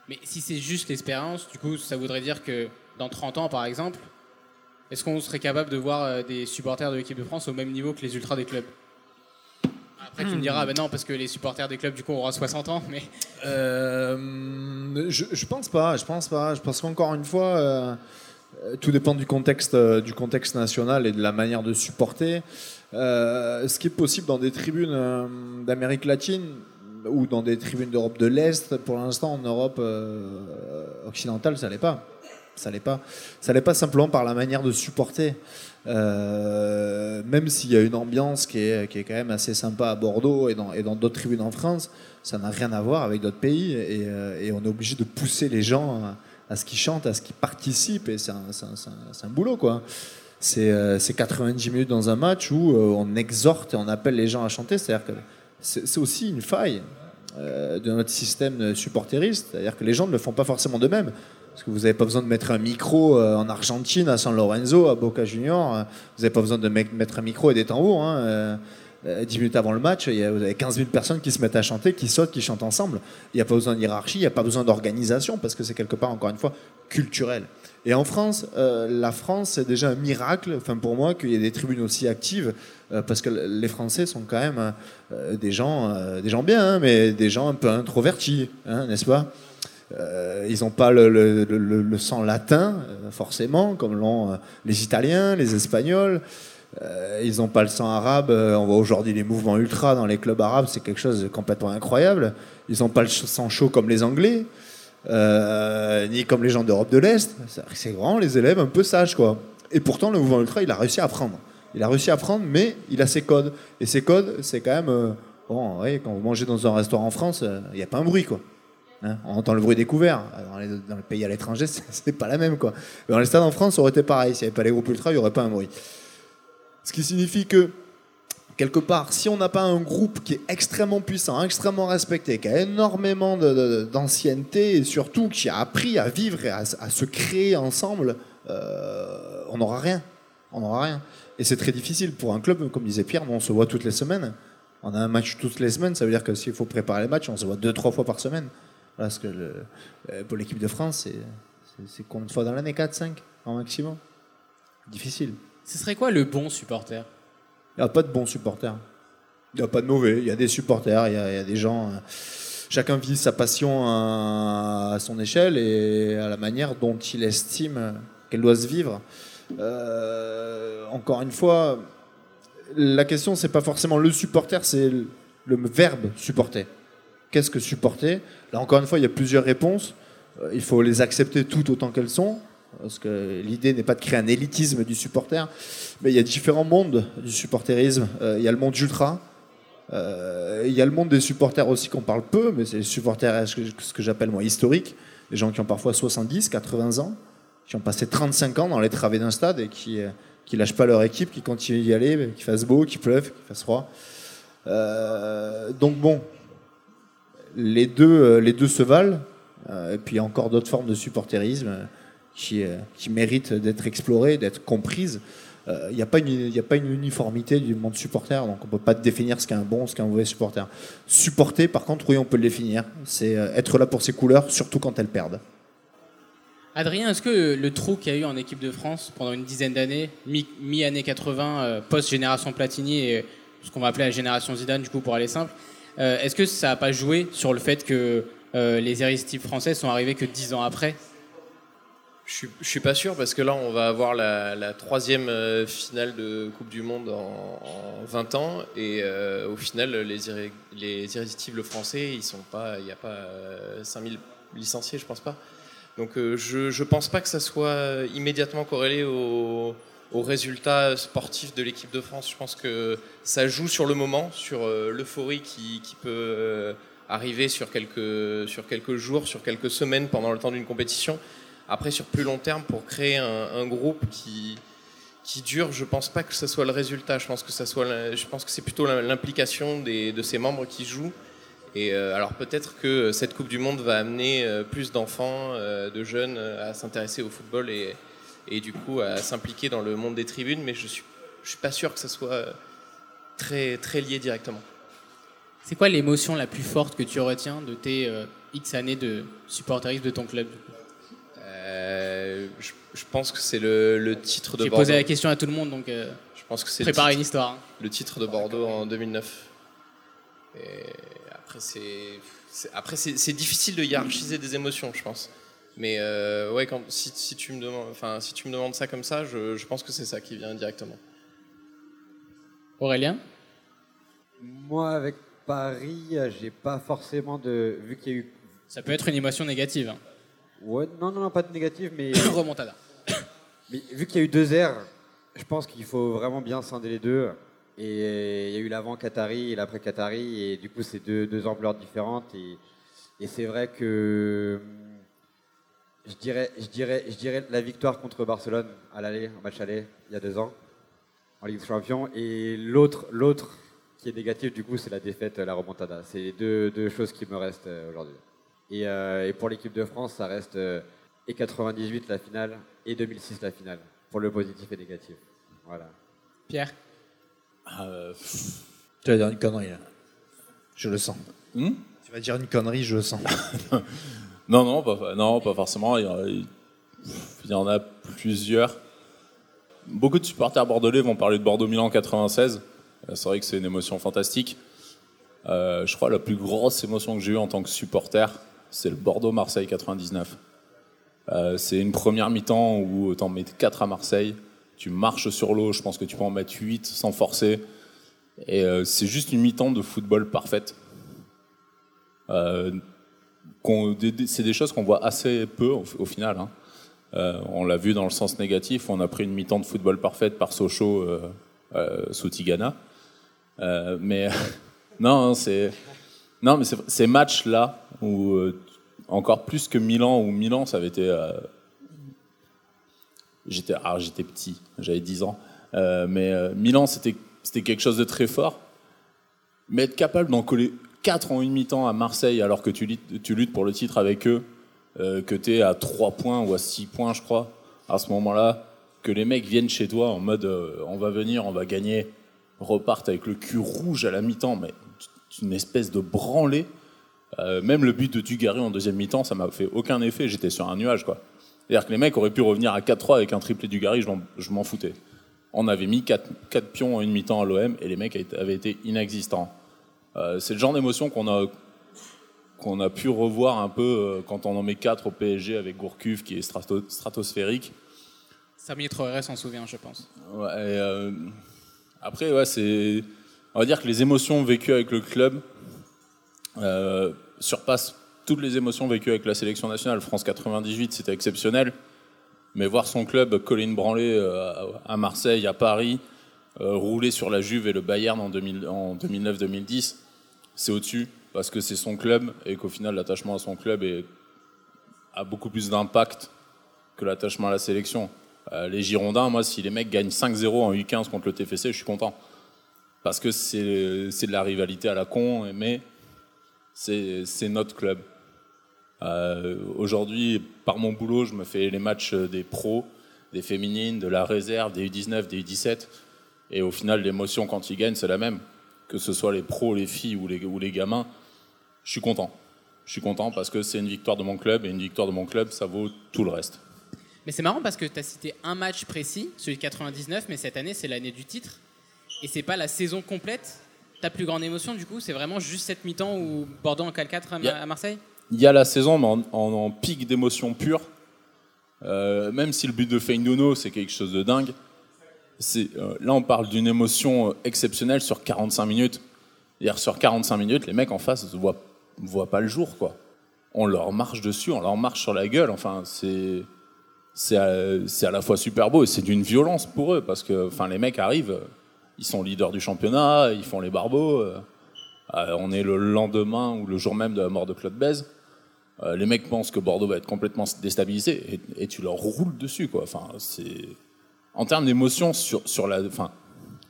Mais si c'est juste l'expérience, du coup, ça voudrait dire que dans 30 ans, par exemple, est-ce qu'on serait capable de voir euh, des supporters de l'équipe de France au même niveau que les ultras des clubs? Après, tu me diras, ben non, parce que les supporters des clubs, du coup, auront 60 ans, mais. Euh, je, je, pense pas, je pense pas. Je pense qu'encore une fois. Euh, tout dépend du contexte, du contexte national et de la manière de supporter. Ce qui est possible dans des tribunes d'Amérique latine ou dans des tribunes d'Europe de l'Est, pour l'instant en Europe occidentale, ça l'est pas. Ça l'est pas. Ça pas simplement par la manière de supporter. Euh, même s'il y a une ambiance qui est, qui est quand même assez sympa à Bordeaux et dans et dans d'autres tribunes en France, ça n'a rien à voir avec d'autres pays et, euh, on est obligé de pousser les gens à, ce qu'ils chantent, à ce qu'ils participent et c'est un, un, un, boulot quoi. C'est euh, 90 minutes dans un match où euh, on exhorte et on appelle les gens à chanter, c'est-à-dire que c'est aussi une faille euh, de notre système supporteriste, c'est-à-dire que les gens ne le font pas forcément de même. Parce que vous n'avez pas besoin de mettre un micro euh, en Argentine, à San Lorenzo, à Boca Junior. Euh, vous n'avez pas besoin de mettre un micro et des tambours. Hein. 10 minutes avant le match, il y a, vous avez 15 000 personnes qui se mettent à chanter, qui sautent, qui chantent ensemble. Il n'y a pas besoin de hiérarchie, il n'y a pas besoin d'organisation, parce que c'est quelque part, encore une fois, culturel. Et en France, la France, c'est déjà un miracle, enfin pour moi, qu'il y ait des tribunes aussi actives, parce que les Français sont quand même euh, des, gens, des gens bien, hein, mais des gens un peu introvertis, hein, n'est-ce pas? Ils n'ont pas le, sang latin, forcément, comme l'ont les Italiens, les Espagnols. ils n'ont pas le sang arabe. on voit aujourd'hui les mouvements ultra dans les clubs arabes, c'est quelque chose de complètement incroyable. Ils n'ont pas le sang chaud comme les Anglais. Euh, ni comme les gens d'Europe de l'Est. C'est grand, les élèves un peu sages, quoi. Et pourtant, le mouvement ultra, il a réussi à apprendre. Il a réussi à apprendre, mais il a ses codes. Et ses codes, c'est quand même. Euh, bon, quand vous mangez dans un restaurant en France, il euh, n'y a pas un bruit, quoi. Hein on entend le bruit des couverts. Dans les, pays à l'étranger, c'est pas la même, quoi. Mais dans les stades en France, ça aurait été pareil. S'il n'y avait pas les groupes ultra, il n'y aurait pas un bruit. Ce qui signifie que quelque part, si on n'a pas un groupe qui est extrêmement puissant, extrêmement respecté, qui a énormément d'ancienneté et surtout qui a appris à vivre et à, à se créer ensemble, euh, on n'aura rien. On n'aura rien. Et c'est très difficile pour un club, comme disait Pierre, on se voit toutes les semaines. On a un match toutes les semaines, ça veut dire que s'il faut préparer les matchs, on se voit deux, trois fois par semaine. Parce que le, euh, pour l'équipe de France, c'est combien de fois dans l'année? 4, 5 en maximum? Difficile. Ce serait quoi le bon supporter? Il n'y a pas de bons supporters. Il n'y a pas de mauvais. Il y a des supporters, il y a, il y a des gens. Euh, chacun vit sa passion à, à, son échelle et à la manière dont il estime qu'elle doit se vivre. Euh, encore une fois, la question, c'est pas forcément le supporter, c'est le, verbe supporter. Qu'est-ce que supporter? Là, encore une fois, il y a plusieurs réponses. Euh, il faut les accepter toutes autant qu'elles sont parce que l'idée n'est pas de créer un élitisme du supporter, mais il y a différents mondes du supporterisme. Euh, il y a le monde ultra, il y a le monde des supporters aussi qu'on parle peu, mais c'est les supporters, ce que, que j'appelle moi historiques, des gens qui ont parfois 70, 80 ans, qui ont passé 35 ans dans les travées d'un stade et qui euh, qui lâchent pas leur équipe, qui continuent d'y aller, qu'il fasse beau, qu'il pleuve, qu'il fasse froid. Euh, donc bon, les deux, les deux se valent. et puis il y a encore d'autres formes de supporterisme qui, euh, qui mérite d'être explorée, d'être comprise. Il euh, n'y a, pas une, a pas une uniformité du monde supporter, donc on ne peut pas définir ce qu'est un bon, ce qu'est un mauvais supporter. Supporter, par contre, oui, on peut le définir. C'est euh, être là pour ses couleurs, surtout quand elles perdent. Adrien, est-ce que le trou qu'il y a eu en équipe de France pendant une dizaine d'années, mi-année 80, post-génération Platini et ce qu'on va appeler la génération Zidane, du coup, pour aller simple, est-ce que ça n'a pas joué sur le fait que les irrésistibles français sont arrivés que dix ans après? Je je suis pas sûr parce que là, on va avoir la, troisième euh, finale de Coupe du Monde en, en 20 ans et euh, au final, les, irré, les, irrésistibles français, ils sont pas, il n'y a pas euh, 5000 licenciés, je pense pas. Donc, euh, je, je pense pas que ça soit immédiatement corrélé au, au résultat sportif de l'équipe de France. Je pense que ça joue sur le moment, sur euh, l'euphorie qui, qui peut euh, arriver sur quelques, sur quelques jours, sur quelques semaines pendant le temps d'une compétition. Après, sur plus long terme, pour créer un, un, groupe qui, qui dure, je pense pas que ce soit le résultat. Je pense que je pense que c'est plutôt l'implication de ses membres qui jouent. Et euh, alors peut-être que cette Coupe du Monde va amener euh, plus d'enfants, euh, de jeunes à s'intéresser au football et, et du coup à s'impliquer dans le monde des tribunes, mais je suis, je suis pas sûr que ça soit très, très lié directement. C'est quoi l'émotion la plus forte que tu retiens de tes euh, X années de supporterisme de ton club? Euh, je, je, pense que c'est le, le, titre de J'ai posé la question à tout le monde, donc euh, je pense que c'est préparer une histoire. Hein. Le titre de Bordeaux en 2009. Et après, c'est après c'est difficile de hiérarchiser des émotions, je pense. Mais euh, ouais, quand, si, si, tu me demandes, enfin, si tu me demandes ça comme ça, je, je pense que c'est ça qui vient directement. Aurélien? Moi, avec Paris, j'ai pas forcément de. Vu qu'il y a eu. Ça peut être une émotion négative. Hein. Ouais, non, non, non, pas de négatif, mais, Remontada. mais vu qu'il y a eu deux airs, je pense qu'il faut vraiment bien scinder les deux. Et il y a eu l'avant Qatari et l'après Qatari, et du coup, c'est deux, deux ampleurs différentes. Et, et c'est vrai que hum, je dirais, je, dirais, je dirais la victoire contre Barcelone à l'aller, en match aller, il y a deux ans, en Ligue des Champions. Et l'autre, l'autre qui est négatif, du coup, c'est la défaite, la remontada. C'est les deux, deux choses qui me restent euh, aujourd'hui. Et, euh, et pour l'équipe de France, ça reste euh, et 98 la finale et 2006 la finale, pour le positif et négatif. Voilà. Pierre? Euh, Tu vas dire une connerie là. Je le sens. hmm? Tu vas dire une connerie, je le sens. Non, non, pas, non, pas forcément. Il y, en, il y en a plusieurs. Beaucoup de supporters bordelais vont parler de Bordeaux-Milan 96. Euh, C'est vrai que c'est une émotion fantastique. Euh, je crois la plus grosse émotion que j'ai eue en tant que supporter, c'est le Bordeaux-Marseille 99. Euh, c'est une première mi-temps où tu en mets 4 à Marseille. Tu marches sur l'eau, je pense que tu peux en mettre 8 sans forcer. Et euh, c'est juste une mi-temps de football parfaite. Euh, c'est des choses qu'on voit assez peu au, final. hein. Euh, on l'a vu dans le sens négatif, on a pris une mi-temps de football parfaite par Sochaux sous Tigana. Mais non, c'est non, mais ces matchs-là où euh, encore plus que Milan, où Milan, ça avait été. J'étais, alors j'étais petit, j'avais 10 ans, Euh, mais euh, Milan, c'était quelque chose de très fort. Mais être capable d'en coller 4 en une mi-temps à Marseille alors que tu tu luttes pour le titre avec eux, euh, que tu es à 3 points ou à 6 points, je crois, à ce moment-là, que les mecs viennent chez toi en mode on va venir, on va gagner, repartent avec le cul rouge à la mi-temps, mais une espèce de branlée. Même le but de Dugarry en deuxième mi-temps, ça m'a fait aucun effet, j'étais sur un nuage. quoi. C'est-à-dire que les mecs auraient pu revenir à 4-3 avec un triplé Dugarry, je m'en- je m'en foutais. On avait mis 4, pions en une mi-temps à l'OM et les mecs avaient été inexistants. Euh, c'est le genre d'émotion qu'on a, qu'on a pu revoir un peu euh, quand on en met 4 au PSG avec Gourcuff qui est strato- stratosphérique. Samy Traoré s'en souvient, je pense. Ouais, euh, après, ouais, c'est. On va dire que les émotions vécues avec le club euh, surpassent toutes les émotions vécues avec la sélection nationale. France 98, c'était exceptionnel. Mais voir son club coller une branlée euh, à Marseille, à Paris, euh, rouler sur la Juve et le Bayern en, 2000 en 2009-2010, c'est au-dessus. Parce que c'est son club et qu'au final, l'attachement à son club a beaucoup plus d'impact que l'attachement à la sélection. Euh, les Girondins, moi, si les mecs gagnent 5-0 en U15 contre le TFC, je suis content. Parce que c'est de la rivalité à la con, mais c'est notre club. Euh, Aujourd'hui, par mon boulot, je me fais les matchs des pros, des féminines, de la réserve, des U19, des U17. Et au final, l'émotion quand ils gagnent, c'est la même. Que ce soit les pros, les filles ou les, ou les gamins, je suis content. Je suis content parce que c'est une victoire de mon club et une victoire de mon club, ça vaut tout le reste. Mais c'est marrant parce que tu as cité un match précis, celui de 99, mais cette année, c'est l'année du titre. Et c'est pas la saison complète. Ta plus grande émotion, du coup, c'est vraiment juste cette mi-temps où Bordeaux en cale 4 à, Ma- Yeah. à Marseille? Il y a la saison, mais en, en- pic d'émotion pure. Euh, même si le but de Feindouno, c'est quelque chose de dingue. euh, là, on parle d'une émotion euh, exceptionnelle sur 45 minutes. C'est-à-dire, sur 45 minutes, les mecs en face ne voient, pas le jour. On leur marche dessus, on leur marche sur la gueule. Enfin, c'est, à, la fois super beau et c'est d'une violence pour eux. Parce que les mecs arrivent, ils sont leaders du championnat, ils font les barbeaux. On est le lendemain ou le jour même de la mort de Claude Bèze. Euh, les mecs pensent que Bordeaux va être complètement déstabilisé et, et tu leur roules dessus. Quoi. Enfin, c'est... En termes d'émotion, sur, sur, la, enfin,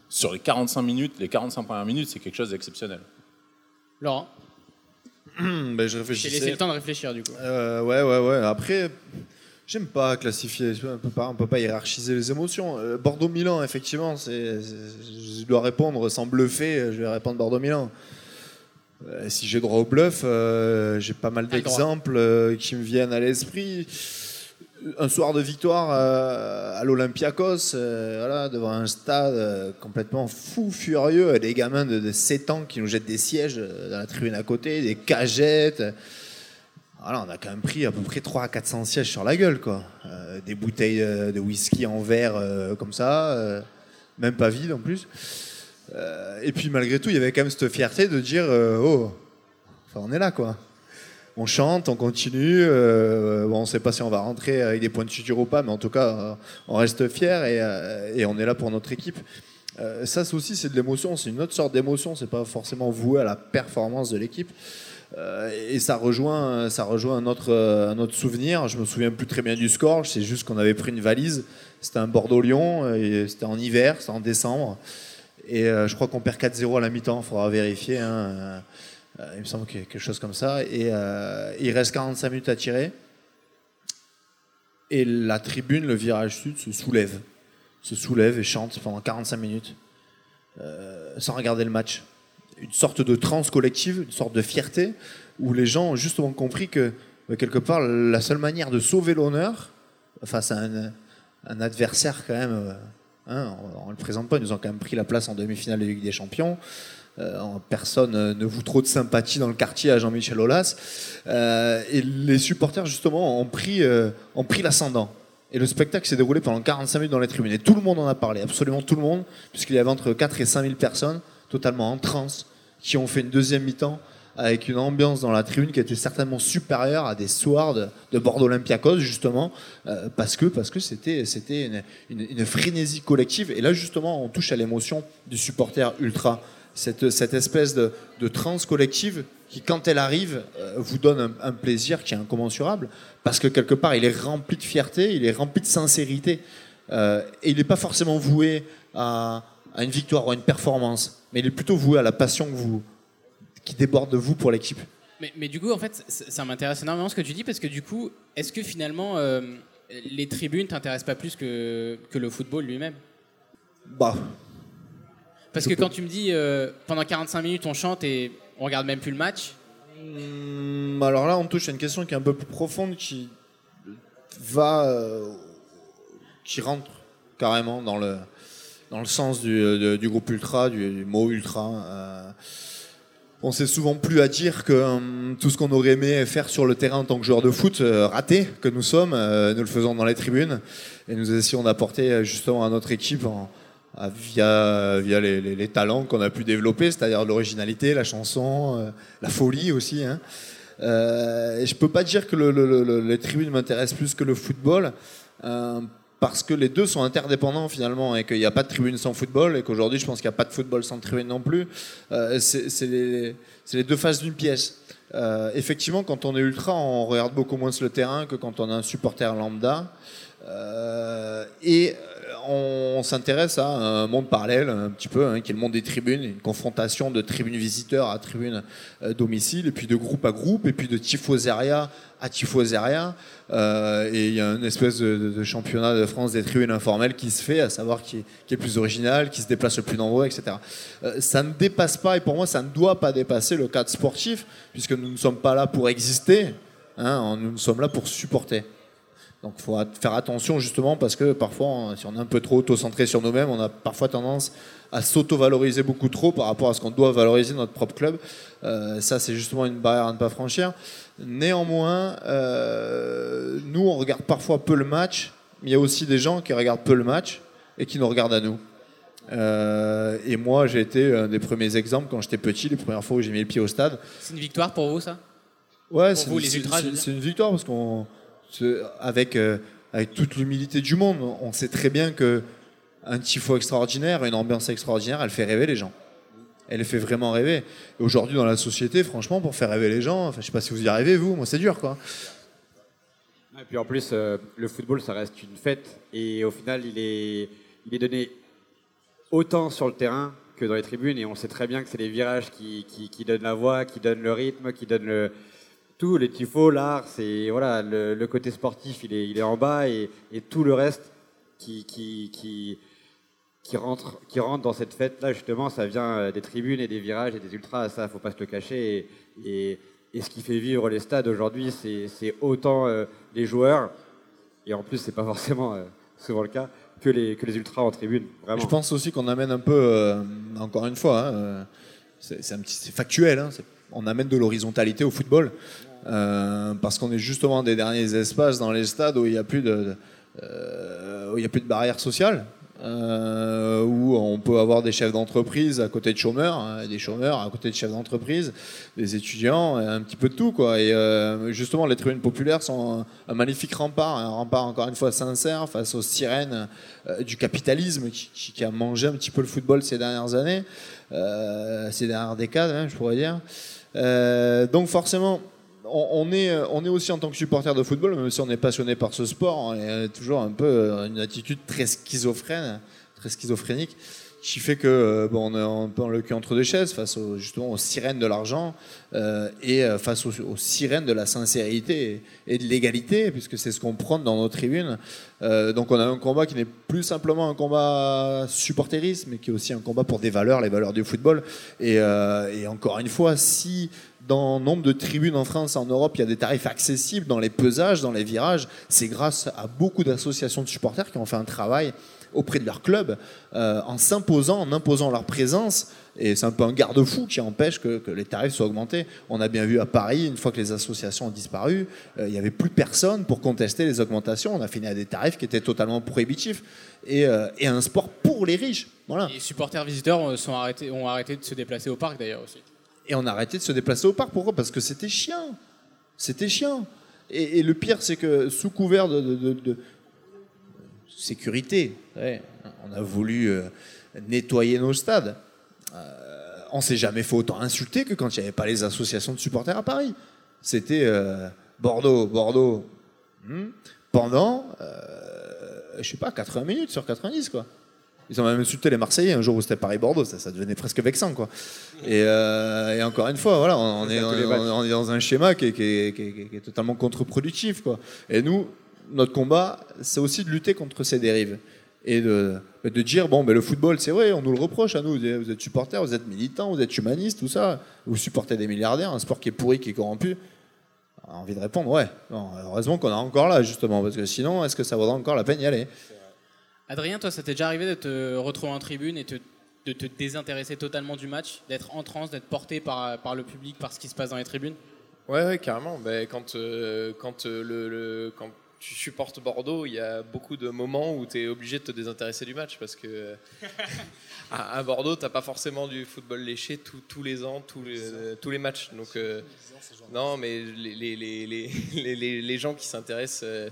sur les 45 minutes, les 45 premières minutes, c'est quelque chose d'exceptionnel. Laurent, ben, je j'ai réfléchissais. laissé le temps de réfléchir, du coup. Euh, ouais, ouais, ouais. Après, j'aime pas classifier. On peut pas, on peut pas hiérarchiser les émotions. Euh, Bordeaux-Milan, effectivement, c'est, c'est- je dois répondre sans bluffer. Je vais répondre Bordeaux-Milan. Euh, si j'ai droit au bluff, euh, j'ai pas mal d'exemples euh, qui me viennent à l'esprit. Un soir de victoire à l'Olympiakos, voilà, devant un stade complètement fou, furieux, des gamins de, de 7 ans qui nous jettent des sièges dans la tribune à côté, des cagettes. Voilà, on a quand même pris à peu près 300 à 400 sièges sur la gueule, quoi. Des bouteilles de whisky en verre comme ça, même pas vides en plus. Euh, et puis malgré tout, il y avait quand même cette fierté de dire euh, oh, enfin, on est là, quoi. on chante, on continue. Euh, bon, on ne sait pas si on va rentrer avec des points de suture ou pas, mais en tout cas, on reste fiers et, on est là pour notre équipe. ça aussi, c'est de l'émotion, c'est une autre sorte d'émotion. C'est pas forcément voué à la performance de l'équipe. et ça rejoint, ça rejoint un autre, un autre souvenir. Je me souviens plus très bien du score. C'est juste qu'on avait pris une valise. C'était un Bordeaux-Lyon. C'était en hiver, c'était en décembre. Et je crois qu'on perd 4-0 à la mi-temps. Il faudra vérifier. Hein. Euh, il me semble qu'il y a quelque chose comme ça. Et euh, il reste 45 minutes à tirer. Et la tribune, le virage sud, se soulève. Se soulève et chante pendant 45 minutes. Euh, sans regarder le match. Une sorte de transe collective, une sorte de fierté, où les gens ont justement compris que, quelque part, la seule manière de sauver l'honneur face à un, adversaire, quand même, hein, on ne le présente pas, ils nous ont quand même pris la place en demi-finale de Ligue des Champions. Euh, personne ne vous trop de sympathie dans le quartier à Jean-Michel Aulas. Euh, et les supporters, justement, ont pris, euh, pris l'ascendant. Et le spectacle s'est déroulé pendant 45 minutes dans les tribunes. Et tout le monde en a parlé, absolument tout le monde, puisqu'il y avait entre 4 et 5 000 personnes, totalement en transe, qui ont fait une deuxième mi-temps avec une ambiance dans la tribune qui était certainement supérieure à des soirs de, Bordeaux Olympiakos, justement, parce que parce que c'était c'était une, une, frénésie collective. Et là, justement, on touche à l'émotion du supporter ultra cette, cette espèce de, de transe collective qui, quand elle arrive, euh, vous donne un, plaisir qui est incommensurable, parce que quelque part, il est rempli de fierté, il est rempli de sincérité, euh, et il n'est pas forcément voué à, à, une victoire ou à une performance, mais il est plutôt voué à la passion que vous, qui déborde de vous pour l'équipe. Mais, mais, du coup, en fait, ça, m'intéresse énormément ce que tu dis, parce que du coup, est-ce que finalement, euh, les tribunes t'intéressent pas plus que, que le football lui-même? Bah, parce que quand tu me dis euh, pendant 45 minutes on chante et on regarde même plus le match. Hmm, alors là, on touche à une question qui est un peu plus profonde, qui va, euh, qui rentre carrément dans le dans le sens du, euh, groupe ultra, du, mot ultra. On sait souvent plus à dire que hum, tout ce qu'on aurait aimé faire sur le terrain en tant que joueur de foot, raté que nous sommes, nous le faisons dans les tribunes et nous essayons d'apporter justement à notre équipe via, les, talents qu'on a pu développer, c'est-à-dire l'originalité, la chanson, euh, la folie aussi. Hein. Euh, je peux pas dire que le, les tribunes m'intéressent plus que le football, euh, parce que les deux sont interdépendants finalement, et qu'il n'y a pas de tribune sans football, et qu'aujourd'hui je pense qu'il n'y a pas de football sans tribune non plus. Euh, c'est les, deux faces d'une pièce. effectivement, quand on est ultra, on regarde beaucoup moins le terrain que quand on est un supporter lambda. et on s'intéresse à un monde parallèle, un petit peu, hein, qui est le monde des tribunes, une confrontation de tribunes visiteurs à tribunes euh, domicile, et puis de groupe à groupe, et puis de tifoseria à tifoseria. Euh, et il y a une espèce de, championnat de France des tribunes informelles qui se fait, à savoir qui est, est plus original, qui se déplace le plus nombreux, etc. Euh, ça ne dépasse pas, et pour moi, ça ne doit pas dépasser le cadre sportif, puisque nous ne sommes pas là pour exister, hein, nous sommes là pour supporter. Donc il faut faire attention justement parce que parfois, si on est un peu trop auto-centré sur nous-mêmes, on a parfois tendance à s'auto-valoriser beaucoup trop par rapport à ce qu'on doit valoriser notre propre club. Euh, ça, c'est justement une barrière à ne pas franchir. Néanmoins, euh, nous, on regarde parfois peu le match, mais il y a aussi des gens qui regardent peu le match et qui nous regardent à nous. Euh, et moi, j'ai été un des premiers exemples quand j'étais petit, les premières fois où j'ai mis le pied au stade. C'est une victoire pour vous, ça? Ouais, c'est une victoire parce qu'on avec, euh, avec toute l'humilité du monde, on sait très bien que un tifo extraordinaire, une ambiance extraordinaire, elle fait rêver les gens. Elle fait vraiment rêver. Aujourd'hui, dans la société, franchement, pour faire rêver les gens, enfin, je sais pas si vous y arrivez, vous, moi, c'est dur, quoi. Et puis en plus, euh, le football, ça reste une fête. Et au final, il est, il est donné autant sur le terrain que dans les tribunes. Et on sait très bien que c'est les virages qui, qui, qui, donnent la voix, qui donnent le rythme, qui donnent le, tout, les tifos, l'art, c'est voilà, le, côté sportif, il est, il est en bas et, tout le reste qui, qui, qui, rentre, qui rentre dans cette fête-là, justement, ça vient euh, des tribunes et des virages et des ultras, ça, faut pas se le cacher. Et, et, ce qui fait vivre les stades aujourd'hui, c'est autant euh, les joueurs, et en plus, c'est pas forcément euh, souvent le cas, que les, que les ultras en tribune. Vraiment. Je pense aussi qu'on amène un peu, encore une fois, hein, c'est factuel, hein, on amène de l'horizontalité au football. Euh, parce qu'on est justement des derniers espaces dans les stades où il n'y a plus de, euh, plus de barrières sociales. euh, où on peut avoir des chefs d'entreprise à côté de chômeurs, hein, des chômeurs à côté de chefs d'entreprise, des étudiants, un petit peu de tout. Quoi. Et euh, justement, les tribunes populaires sont un, magnifique rempart, un rempart encore une fois sincère face aux sirènes du capitalisme qui, qui, a mangé un petit peu le football ces dernières années, ces dernières décades, hein, je pourrais dire. donc forcément, on, est, on est aussi en tant que supporter de football, même si on est passionné par ce sport, on est toujours un peu euh, une attitude très schizophrène, très schizophrénique, qui fait que euh, bon, on est un peu en le cul entre deux chaises face justement aux sirènes de l'argent euh, et face aux, sirènes de la sincérité et, de l'égalité, puisque c'est ce qu'on prône dans nos tribunes. donc on a un combat qui n'est plus simplement un combat supporterisme, mais qui est aussi un combat pour des valeurs, les valeurs du football. Et encore une fois, si dans nombre de tribunes en France, en Europe, il y a des tarifs accessibles dans les pesages, dans les virages. C'est grâce à beaucoup d'associations de supporters qui ont fait un travail auprès de leur club euh, en s'imposant, en imposant leur présence. Et c'est un peu un garde-fou qui empêche que, les tarifs soient augmentés. On a bien vu à Paris, une fois que les associations ont disparu, euh, il n'y avait plus personne pour contester les augmentations. On a fini à des tarifs qui étaient totalement prohibitifs et, euh, un sport pour les riches. Voilà. Les supporters visiteurs ont arrêté de se déplacer au parc d'ailleurs aussi. Et on a arrêté de se déplacer au parc. Pourquoi? Parce que c'était chiant. C'était chiant. Et, le pire, c'est que sous couvert de, sécurité, on a voulu euh, nettoyer nos stades. Euh, on s'est jamais fait autant insulter que quand il n'y avait pas les associations de supporters à Paris. C'était euh, Bordeaux, Bordeaux, hmm, pendant, je sais pas, 80 minutes sur 90, quoi. Ils ont même insulté les Marseillais un jour où c'était Paris-Bordeaux, ça, ça, devenait presque vexant. Quoi. Et, euh, encore une fois, voilà, on, est, on, est, dans un schéma qui est, qui est, qui est, totalement contre-productif. Quoi. Et nous, notre combat, c'est aussi de lutter contre ces dérives. Et de, de dire, bon, ben, le football, c'est vrai, on nous le reproche à nous. Vous êtes supporters, vous êtes militants, vous êtes humanistes, tout ça. Vous supportez des milliardaires, un sport qui est pourri, qui est corrompu. On a envie de répondre, ouais. heureusement qu'on est encore là, justement, parce que sinon, est-ce que ça vaudra encore la peine d'y aller? Adrien, toi, ça t'est déjà arrivé de te retrouver en tribune et de te désintéresser totalement du match, d'être en transe, d'être porté par, par le public, par ce qui se passe dans les tribunes? Ouais, ouais carrément. Ben, quand, euh, quand, euh, le, quand tu supportes Bordeaux, il y a beaucoup de moments où tu es obligé de te désintéresser du match parce que à, Bordeaux, tu pas forcément du football léché tous les ans, tous les, tous les matchs. Donc, euh, non, mais les, les, les, les gens qui s'intéressent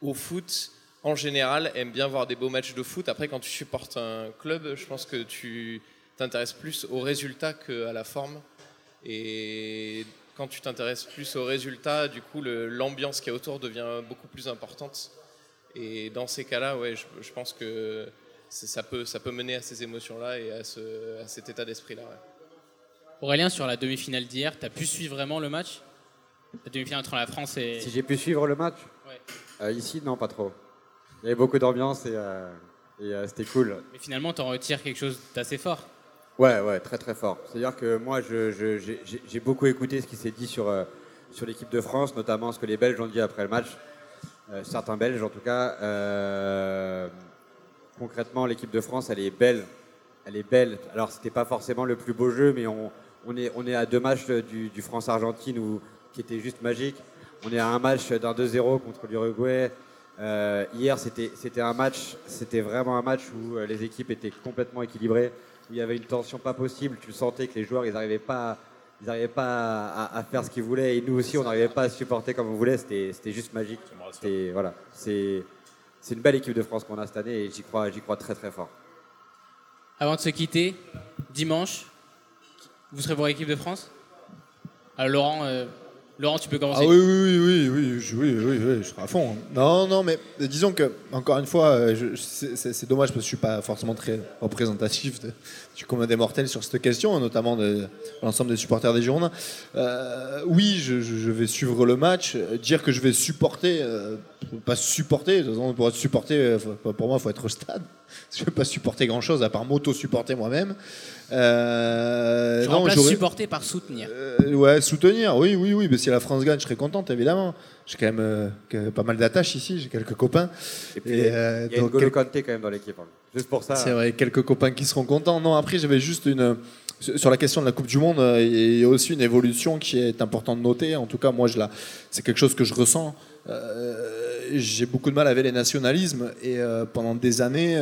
au foot, en général, aiment bien voir des beaux matchs de foot. Après, quand tu supportes un club, je pense que tu t'intéresses plus au résultat qu'à la forme. Et quand tu t'intéresses plus au résultat, du coup, l'ambiance qui est autour devient beaucoup plus importante. Et dans ces cas-là, ouais, je, pense que ça peut, ça peut mener à ces émotions-là et à, ce, à cet état d'esprit-là. Aurélien, sur la demi-finale d'hier, tu as pu suivre vraiment le match? La demi-finale entre la France et. Si j'ai pu suivre le match? Ouais. Euh, ici, non, pas trop. Il y avait beaucoup d'ambiance et, euh, euh, c'était cool. Mais finalement, tu en retires quelque chose d'assez fort. Ouais, ouais, très très fort. C'est-à-dire que moi, j'ai beaucoup écouté ce qui s'est dit sur, euh, sur l'équipe de France, notamment ce que les Belges ont dit après le match. certains Belges, en tout cas. concrètement, l'équipe de France, elle est belle. Elle est belle. Alors, c'était pas forcément le plus beau jeu, mais on, on, est, on est à deux matchs du, du France-Argentine qui était juste magique. On est à un match d'un 2-0 contre l'Uruguay. Euh, hier, c'était un match, c'était vraiment un match où euh, les équipes étaient complètement équilibrées, où il y avait une tension pas possible. Tu sentais que les joueurs, ils n'arrivaient pas, ils pas à, faire ce qu'ils voulaient, et nous aussi, on n'arrivait pas à supporter comme on voulait. C'était juste magique. Voilà, c'est une belle équipe de France qu'on a cette année, et j'y crois, j'y crois très très fort. Avant de se quitter, dimanche, vous serez pour l'équipe de France? Alors Laurent. Euh, Laurent, tu peux commencer. Ah oui, oui, oui, oui, oui, oui, oui, je serai à fond. Non, non, mais disons que, encore une fois, euh, c'est, dommage parce que je suis pas forcément très représentatif du commun des mortels sur cette question, notamment de, l'ensemble des supporters des Girondins. Euh, oui, je, vais suivre le match. Dire que je vais supporter, euh, pas supporter, de toute façon, pour être supporter, pour moi, il faut être au stade. Je ne vais pas supporter grand-chose à part m'auto-supporter moi-même. Euh, je remplace supporter par soutenir. Euh, ouais, soutenir, oui, oui, oui. Mais si la France gagne, je serais contente, évidemment. J'ai quand même euh, pas mal d'attaches ici, j'ai quelques copains. Et puis, il y a donc, quand même dans l'équipe. Hein. Juste pour ça. C'est vrai, quelques copains qui seront contents. Non, après, j'avais juste une. Sur la question de la Coupe du Monde, il y a aussi une évolution qui est importante de noter. En tout cas, moi, je la... c'est quelque chose que je ressens. j'ai beaucoup de mal avec les nationalismes et pendant des années,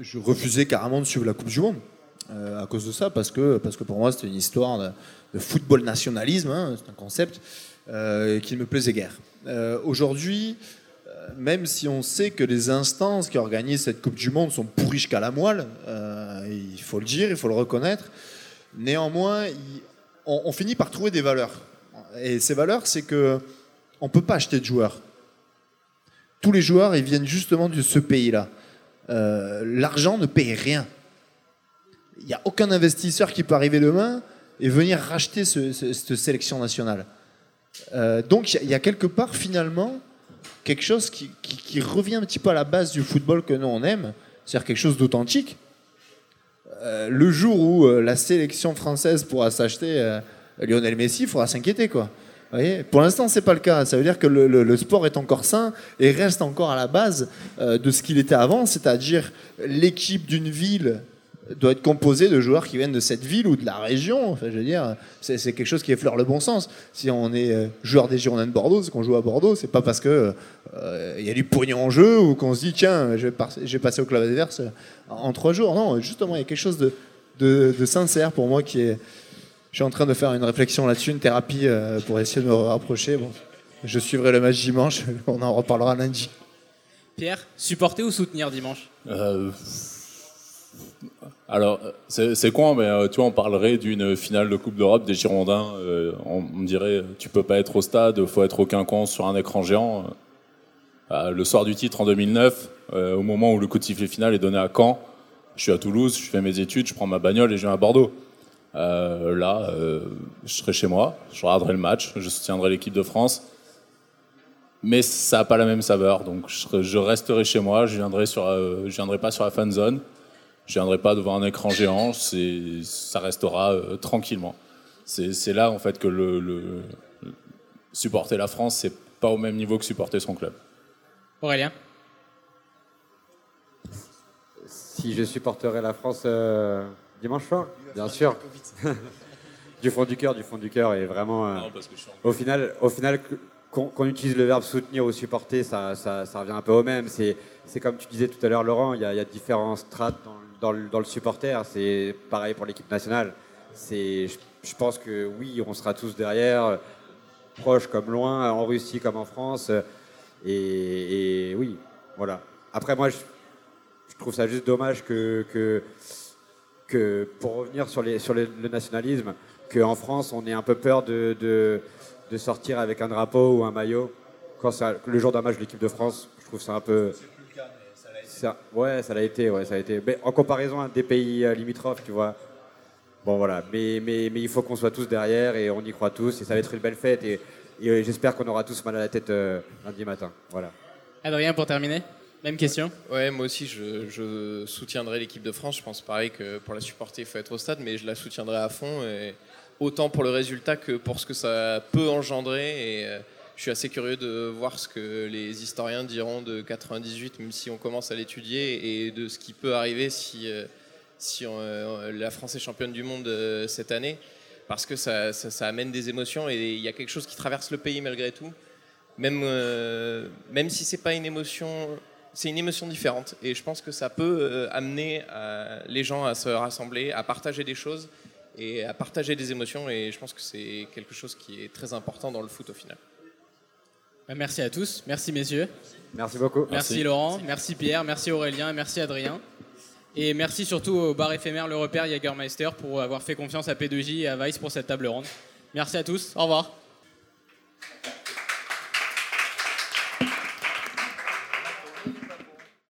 je refusais carrément de suivre la Coupe du Monde à cause de ça, parce que, parce que pour moi, c'était une histoire de, football nationalisme, hein, c'est un concept qui ne me plaisait guère. Aujourd'hui, même si on sait que les instances qui organisent cette Coupe du Monde sont pourries jusqu'à la moelle, il faut le dire, il faut le reconnaître, néanmoins, on, finit par trouver des valeurs. Et ces valeurs, c'est que on peut pas acheter de joueurs. Tous les joueurs, ils viennent justement de ce pays-là. Euh, l'argent ne paye rien. Il n'y a aucun investisseur qui peut arriver demain et venir racheter cette sélection nationale. Euh, donc il y, a quelque part finalement quelque chose qui, revient un petit peu à la base du football que nous on aime, c'est-à-dire quelque chose d'authentique. Euh, le jour où la sélection française pourra s'acheter Lionel Messi, il faudra s'inquiéter quoi. Pour l'instant, c'est pas le cas. Ça veut dire que le, sport est encore sain et reste encore à la base euh, de ce qu'il était avant, c'est-à-dire l'équipe d'une ville doit être composée de joueurs qui viennent de cette ville ou de la région. Enfin, je veux dire, c'est, quelque chose qui effleure le bon sens. Si on est euh, joueur des Girondins de Bordeaux, c'est qu'on joue à Bordeaux, c'est pas parce que euh, il y a du pognon en jeu ou qu'on se dit tiens, je vais, passer au club adverse en trois jours. Non, justement, il y a quelque chose de, de sincère pour moi qui est je suis en train de faire une réflexion là-dessus, une thérapie euh, pour essayer de me rapprocher. Bon, je suivrai le match dimanche, on en reparlera lundi. Pierre, supporter ou soutenir dimanche? Euh, Alors, c'est con, mais euh, tu vois, on parlerait d'une finale de Coupe d'Europe des Girondins. on, me dirait, tu peux pas être au stade, faut être au quinconce sur un écran géant. le soir du titre en 2009, au moment où le coup de sifflet final est donné à Caen, je suis à Toulouse, je fais mes études, je prends ma bagnole et je viens à Bordeaux. Euh, là, euh, je serai chez moi, je regarderai le match, je soutiendrai l'équipe de France. Mais ça n'a pas la même saveur, donc je, resterai chez moi, je viendrai sur, euh, viendrai pas sur la fan zone, je viendrai pas devant un écran géant, ça restera tranquillement. C'est là en fait que le, supporter la France, c'est pas au même niveau que supporter son club. Aurélien Si je supporterais la France Dimanche soir Bien sûr. du fond du cœur, du fond du cœur. Et vraiment, euh, au final, au final qu'on utilise le verbe soutenir ou supporter, ça, ça, revient un peu au même. C'est comme tu disais tout à l'heure, Laurent, il y, a, différents strates dans, dans, le, supporter. C'est pareil pour l'équipe nationale. Je, pense que oui, on sera tous derrière, proches comme loin, en Russie comme en France. Et, oui, voilà. Après, moi, je, trouve ça juste dommage que, pour revenir sur, les, sur le nationalisme, qu'en France, on ait un peu peur de, de, sortir avec un drapeau ou un maillot. Quand ça, le jour d'un match de l'équipe de France, je trouve ça un peu. C'est plus le cas, mais ça ouais, ça l'a été, ouais, ça a été. Mais en comparaison à des pays euh, limitrophes, tu vois. Bon, voilà. Mais, mais, mais il faut qu'on soit tous derrière et on y croit tous. Et ça va être une belle fête. Et, et j'espère qu'on aura tous mal à la tête euh, lundi matin. Voilà. Adrien, pour terminer même question Ouais, moi aussi, je, soutiendrai l'équipe de France. Je pense pareil que pour la supporter, il faut être au stade, mais je la soutiendrai à fond, et autant pour le résultat que pour ce que ça peut engendrer. Et euh, je suis assez curieux de voir ce que les historiens diront de 98, même si on commence à l'étudier, et de ce qui peut arriver si, euh, si euh, la France est championne du monde cette année, parce que ça, ça amène des émotions, et il y a quelque chose qui traverse le pays malgré tout. Même, même si c'est pas une émotion c'est une émotion différente. Et je pense que ça peut euh, amener euh, les gens à se rassembler, à partager des choses et à partager des émotions. Et je pense que c'est quelque chose qui est très important dans le foot au final. Bah, merci à tous. Merci, messieurs. Merci beaucoup. Merci. Laurent. Merci. Pierre. Merci Aurélien. Merci Adrien. Et merci surtout au bar éphémère Le Repère Jägermeister pour avoir fait confiance à P2J et à Vice pour cette table ronde. Merci à tous. Au revoir.